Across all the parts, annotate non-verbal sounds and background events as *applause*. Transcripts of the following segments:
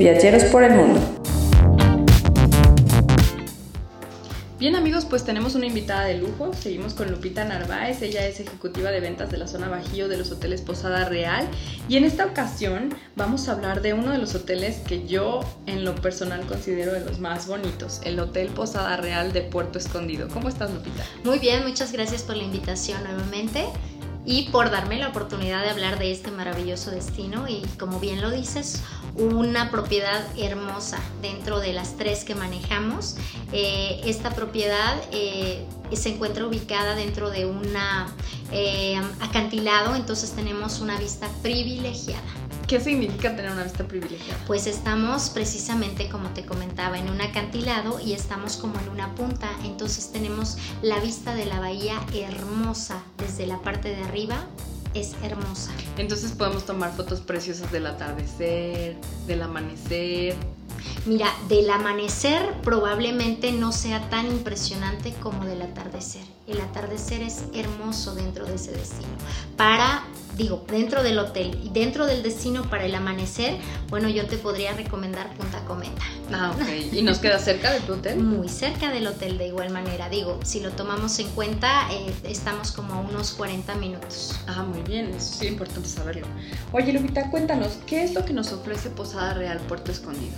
Viajeros por el mundo. Bien amigos, pues tenemos una invitada de lujo. Seguimos con Lupita Narváez. Ella es ejecutiva de ventas de la zona Bajío de los hoteles Posada Real. Y en esta ocasión vamos a hablar de uno de los hoteles que yo en lo personal considero de los más bonitos, el Hotel Posada Real de Puerto Escondido. ¿Cómo estás Lupita? Muy bien, muchas gracias por la invitación nuevamente y por darme la oportunidad de hablar de este maravilloso destino y como bien lo dices, una propiedad hermosa dentro de las tres que manejamos. Eh, esta propiedad eh, se encuentra ubicada dentro de un eh, acantilado, entonces tenemos una vista privilegiada. ¿Qué significa tener una vista privilegiada? Pues estamos precisamente, como te comentaba, en un acantilado y estamos como en una punta, entonces tenemos la vista de la bahía hermosa desde la parte de arriba es hermosa. Entonces podemos tomar fotos preciosas del atardecer, del amanecer. Mira, del amanecer probablemente no sea tan impresionante como del atardecer. El atardecer es hermoso dentro de ese destino. Para digo, dentro del hotel y dentro del destino para el amanecer, bueno, yo te podría recomendar Punta Cometa. Ah, ok. ¿Y nos queda cerca de tu hotel? Muy cerca del hotel de igual manera. Digo, si lo tomamos en cuenta, eh, estamos como a unos 40 minutos. Ah, muy bien, eso sí es importante saberlo. Oye, Lupita, cuéntanos, ¿qué es lo que nos ofrece Posada Real Puerto Escondido?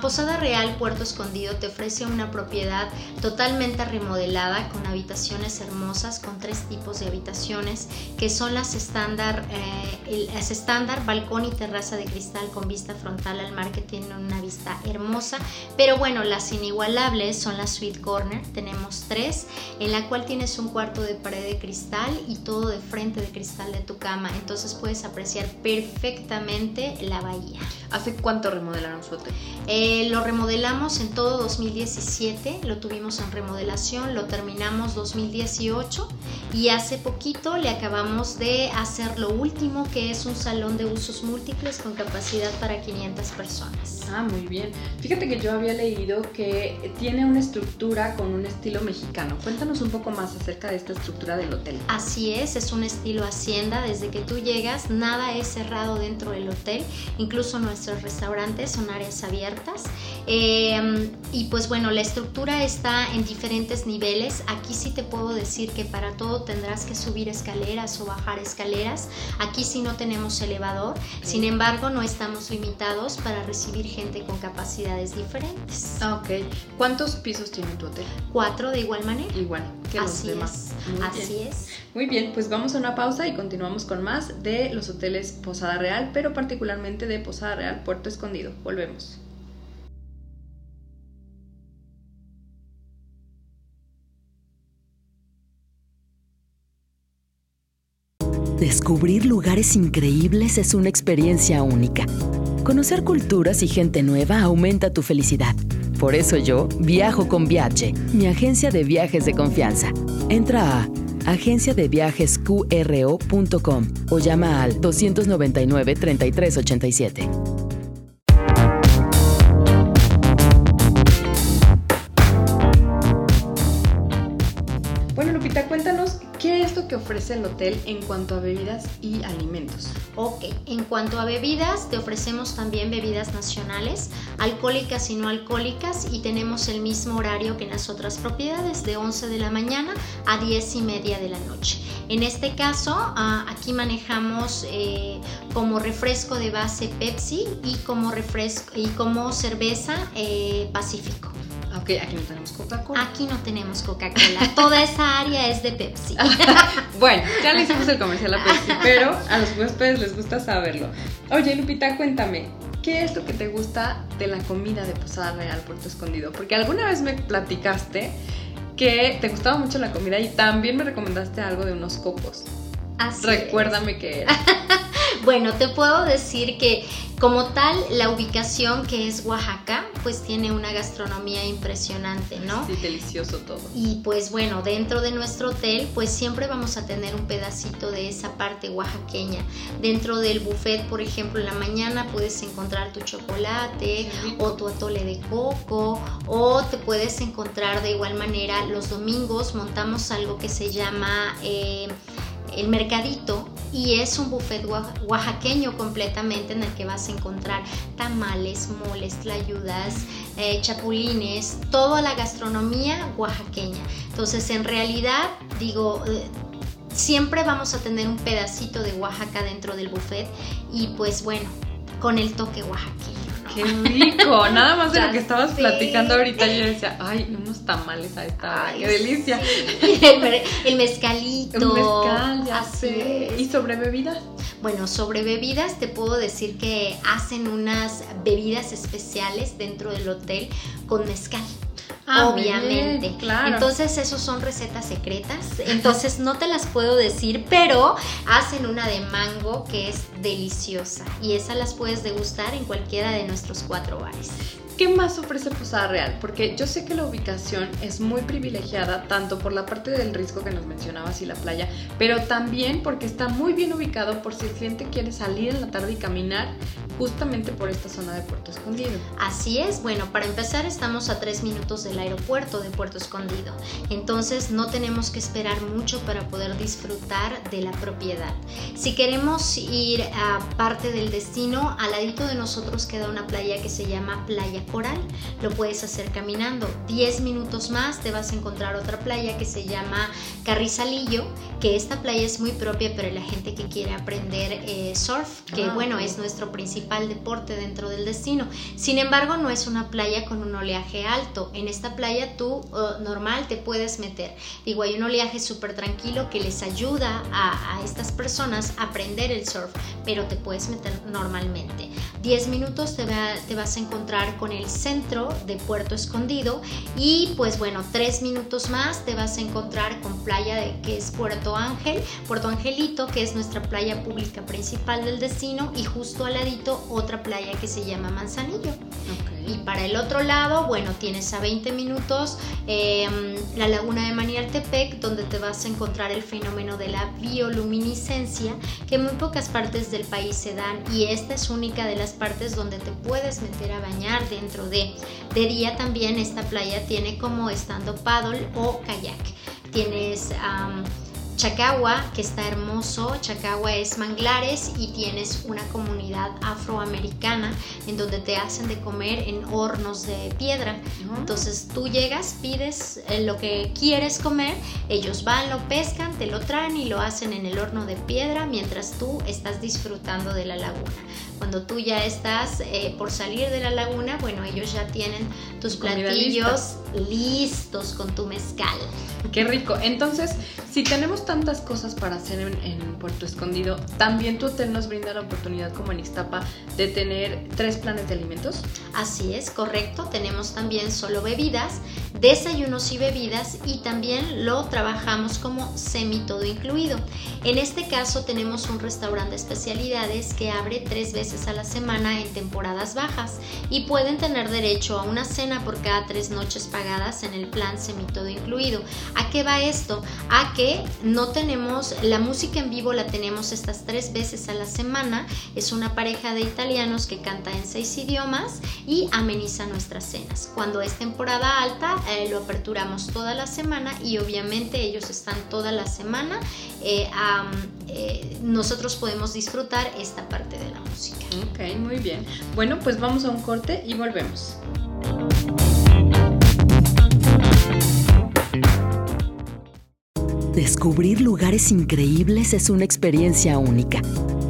Posada Real Puerto Escondido te ofrece una propiedad totalmente remodelada con habitaciones hermosas, con tres tipos de habitaciones que son las estándar, eh, las estándar, balcón y terraza de cristal con vista frontal al mar que tienen una vista hermosa. Pero bueno, las inigualables son las suite corner, tenemos tres, en la cual tienes un cuarto de pared de cristal y todo de frente de cristal de tu cama, entonces puedes apreciar perfectamente la bahía. ¿Hace cuánto remodelaron su hotel? Eh, lo remodelamos en todo 2017, lo tuvimos en remodelación, lo terminamos 2018 y hace poquito le acabamos de hacer lo último que es un salón de usos múltiples con capacidad para 500 personas. Ah, muy bien. Fíjate que yo había leído que tiene una estructura con un estilo mexicano. Cuéntanos un poco más acerca de esta estructura del hotel. Así es, es un estilo hacienda. Desde que tú llegas, nada es cerrado dentro del hotel. Incluso nuestros restaurantes son áreas abiertas. Em, y pues bueno, la estructura está en diferentes niveles. Aquí sí te puedo decir que para todo tendrás que subir escaleras o bajar escaleras. Aquí sí no tenemos elevador. Sin embargo, no estamos limitados para recibir gente con capacidades diferentes. Ah, ok. ¿Cuántos pisos tiene tu hotel? Cuatro de igual manera. Igual que Así los demás. Es. Así es. Muy bien, pues vamos a una pausa y continuamos con más de los hoteles Posada Real, pero particularmente de Posada Real Puerto Escondido. Volvemos. Descubrir lugares increíbles es una experiencia única. Conocer culturas y gente nueva aumenta tu felicidad. Por eso yo viajo con Viaje, mi agencia de viajes de confianza. Entra a agenciadeviajesqro.com o llama al 299 3387. Que ofrece el hotel en cuanto a bebidas y alimentos. Ok, en cuanto a bebidas, te ofrecemos también bebidas nacionales, alcohólicas y no alcohólicas, y tenemos el mismo horario que en las otras propiedades, de 11 de la mañana a 10 y media de la noche. En este caso, ah, aquí manejamos eh, como refresco de base Pepsi y como refresco y como cerveza eh, Pacífico. Ok, aquí no tenemos Coca-Cola. Aquí no tenemos Coca-Cola. Toda esa área es de Pepsi. *laughs* bueno, ya le hicimos el comercial a Pepsi, pero a los huéspedes les gusta saberlo. Oye, Lupita, cuéntame, ¿qué es lo que te gusta de la comida de Posada Real Puerto Escondido? Porque alguna vez me platicaste que te gustaba mucho la comida y también me recomendaste algo de unos cocos. Así Recuérdame es. qué era. *laughs* Bueno, te puedo decir que como tal, la ubicación que es Oaxaca, pues tiene una gastronomía impresionante, ¿no? Sí, delicioso todo. Y pues bueno, dentro de nuestro hotel, pues siempre vamos a tener un pedacito de esa parte oaxaqueña. Dentro del buffet, por ejemplo, en la mañana puedes encontrar tu chocolate o tu atole de coco, o te puedes encontrar de igual manera los domingos montamos algo que se llama... Eh, el mercadito y es un buffet oaxaqueño completamente en el que vas a encontrar tamales, moles, tlayudas, eh, chapulines, toda la gastronomía oaxaqueña. Entonces, en realidad, digo, eh, siempre vamos a tener un pedacito de Oaxaca dentro del buffet y pues bueno, con el toque oaxaqueño. Qué rico, nada más de lo que estabas platicando ahorita yo decía, ay, unos tamales a esta, qué delicia. *laughs* El, mezcalito. El mezcal, ya sé. ¿Y sobre bebidas? Bueno, sobre bebidas te puedo decir que hacen unas bebidas especiales dentro del hotel con mezcal. Ah, obviamente. claro. Entonces, esos son recetas secretas. Entonces, no te las puedo decir, pero hacen una de mango que es deliciosa. Y esa las puedes degustar en cualquiera de nuestros cuatro bares. ¿Qué más ofrece Posada Real? Porque yo sé que la ubicación es muy privilegiada, tanto por la parte del risco que nos mencionabas y la playa, pero también porque está muy bien ubicado por si el cliente quiere salir en la tarde y caminar justamente por esta zona de Puerto Escondido. Así es, bueno, para empezar estamos a tres minutos del aeropuerto de Puerto Escondido, entonces no tenemos que esperar mucho para poder disfrutar de la propiedad. Si queremos ir a parte del destino, al ladito de nosotros queda una playa que se llama Playa Coral. Lo puedes hacer caminando. 10 minutos más te vas a encontrar otra playa que se llama Carrizalillo, que esta playa es muy propia para la gente que quiere aprender eh, surf, que ah, bueno, es nuestro principal deporte dentro del destino. Sin embargo, no es una playa con un oleaje alto. En esta playa tú uh, normal te puedes meter. Digo, hay un oleaje súper tranquilo que les ayuda a, a estas personas a aprender el surf, pero te puedes meter normalmente. 10 minutos te, te vas a encontrar con el centro de Puerto Escondido y pues bueno, 3 minutos más te vas a encontrar con playa de, que es Puerto Ángel, Puerto Angelito, que es nuestra playa pública principal del destino y justo al ladito otra playa que se llama Manzanillo. Y para el otro lado, bueno, tienes a 20 minutos em, la laguna de Manialtepec, donde te vas a encontrar el fenómeno de la bioluminiscencia, que en muy pocas partes del país se dan y esta es única de las partes donde te puedes meter a bañar dentro de. De día también esta playa tiene como estando paddle o kayak. Tienes... Chacagua, que está hermoso. Chacagua es manglares y tienes una comunidad afroamericana en donde te hacen de comer en hornos de piedra. Entonces tú llegas, pides eh, lo que quieres comer, ellos van, lo pescan, te lo traen y lo hacen en el horno de piedra mientras tú estás disfrutando de la laguna. Cuando tú ya estás eh, por salir de la laguna, bueno, ellos ya tienen tus platillos listos con tu mezcal. Qué rico. Entonces, si tenemos tantas cosas para hacer en, Puerto Escondido, ¿también tu hotel nos brinda la oportunidad como en Iztapa de tener tres planes de alimentos? Así es, correcto. Tenemos también solo bebidas, desayunos y bebidas y también lo trabajamos como semi todo incluido. En este caso tenemos un restaurante de especialidades que abre tres veces a la semana en temporadas bajas y pueden tener derecho a una cena por cada tres noches pagadas en el plan semi todo incluido. ¿A qué va esto? A que no tenemos la música en vivo, la tenemos estas tres veces a la semana. Es una pareja de italianos que canta en seis idiomas y ameniza nuestras cenas. Cuando es temporada alta, eh, lo aperturamos toda la semana y obviamente ellos están toda la semana. Eh, eh, nosotros podemos disfrutar esta parte de la música. Ok, muy bien. Bueno, pues vamos a un corte y volvemos. Descubrir lugares increíbles es una experiencia única.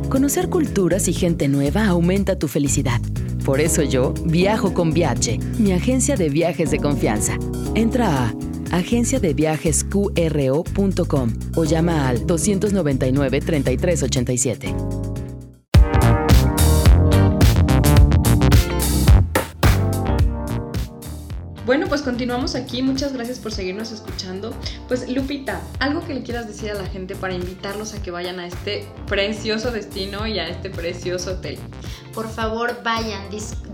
Conocer culturas y gente nueva aumenta tu felicidad. Por eso yo viajo con Viaje, mi agencia de viajes de confianza. Entra a agenciadeviajesqro.com o llama al 299 3387. Bueno, pues continuamos aquí. Muchas gracias por seguirnos escuchando. Pues Lupita, algo que le quieras decir a la gente para invitarlos a que vayan a este precioso destino y a este precioso hotel. Por favor, vayan,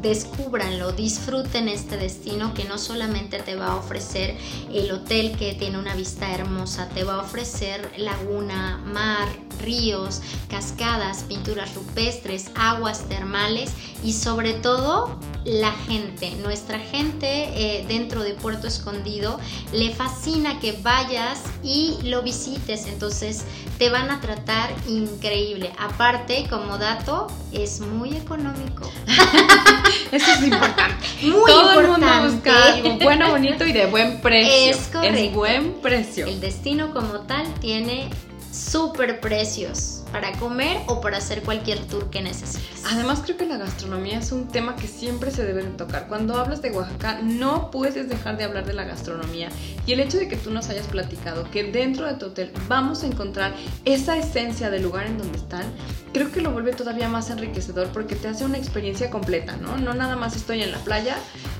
descúbranlo, disfruten este destino que no solamente te va a ofrecer el hotel que tiene una vista hermosa, te va a ofrecer laguna, mar, ríos, cascadas, pinturas rupestres, aguas termales y sobre todo la gente. Nuestra gente eh, dentro de Puerto Escondido le fascina que vayas y lo visites. Entonces te van a tratar increíble. Aparte, como dato, es muy económico. *laughs* Eso es importante. *laughs* Muy Todo el mundo busca algo bueno, bonito y de buen precio. Es correcto. Es buen precio. El destino como tal tiene super precios para comer o para hacer cualquier tour que necesites. Además creo que la gastronomía es un tema que siempre se debe de tocar. Cuando hablas de Oaxaca no puedes dejar de hablar de la gastronomía. Y el hecho de que tú nos hayas platicado que dentro de tu hotel vamos a encontrar esa esencia del lugar en donde están, creo que lo vuelve todavía más enriquecedor porque te hace una experiencia completa, ¿no? No nada más estoy en la playa,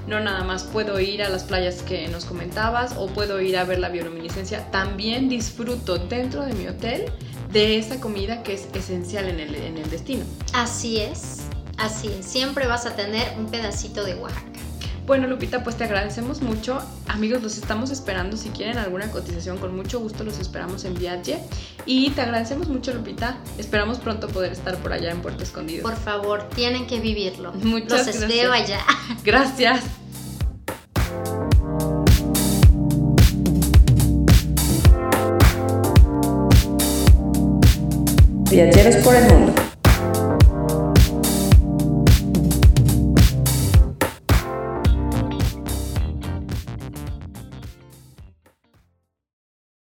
no nada más puedo ir a las playas que nos comentabas o puedo ir a ver la bioluminiscencia, también disfruto dentro de mi hotel de esa comida que es esencial en el, en el destino. Así es, así. Siempre vas a tener un pedacito de Oaxaca. Bueno, Lupita, pues te agradecemos mucho. Amigos, los estamos esperando. Si quieren alguna cotización, con mucho gusto los esperamos en Viaje. Y te agradecemos mucho, Lupita. Esperamos pronto poder estar por allá en Puerto Escondido. Por favor, tienen que vivirlo. *laughs* Muchas Los gracias. espero allá. *laughs* Gracias. Viajeros por el mundo.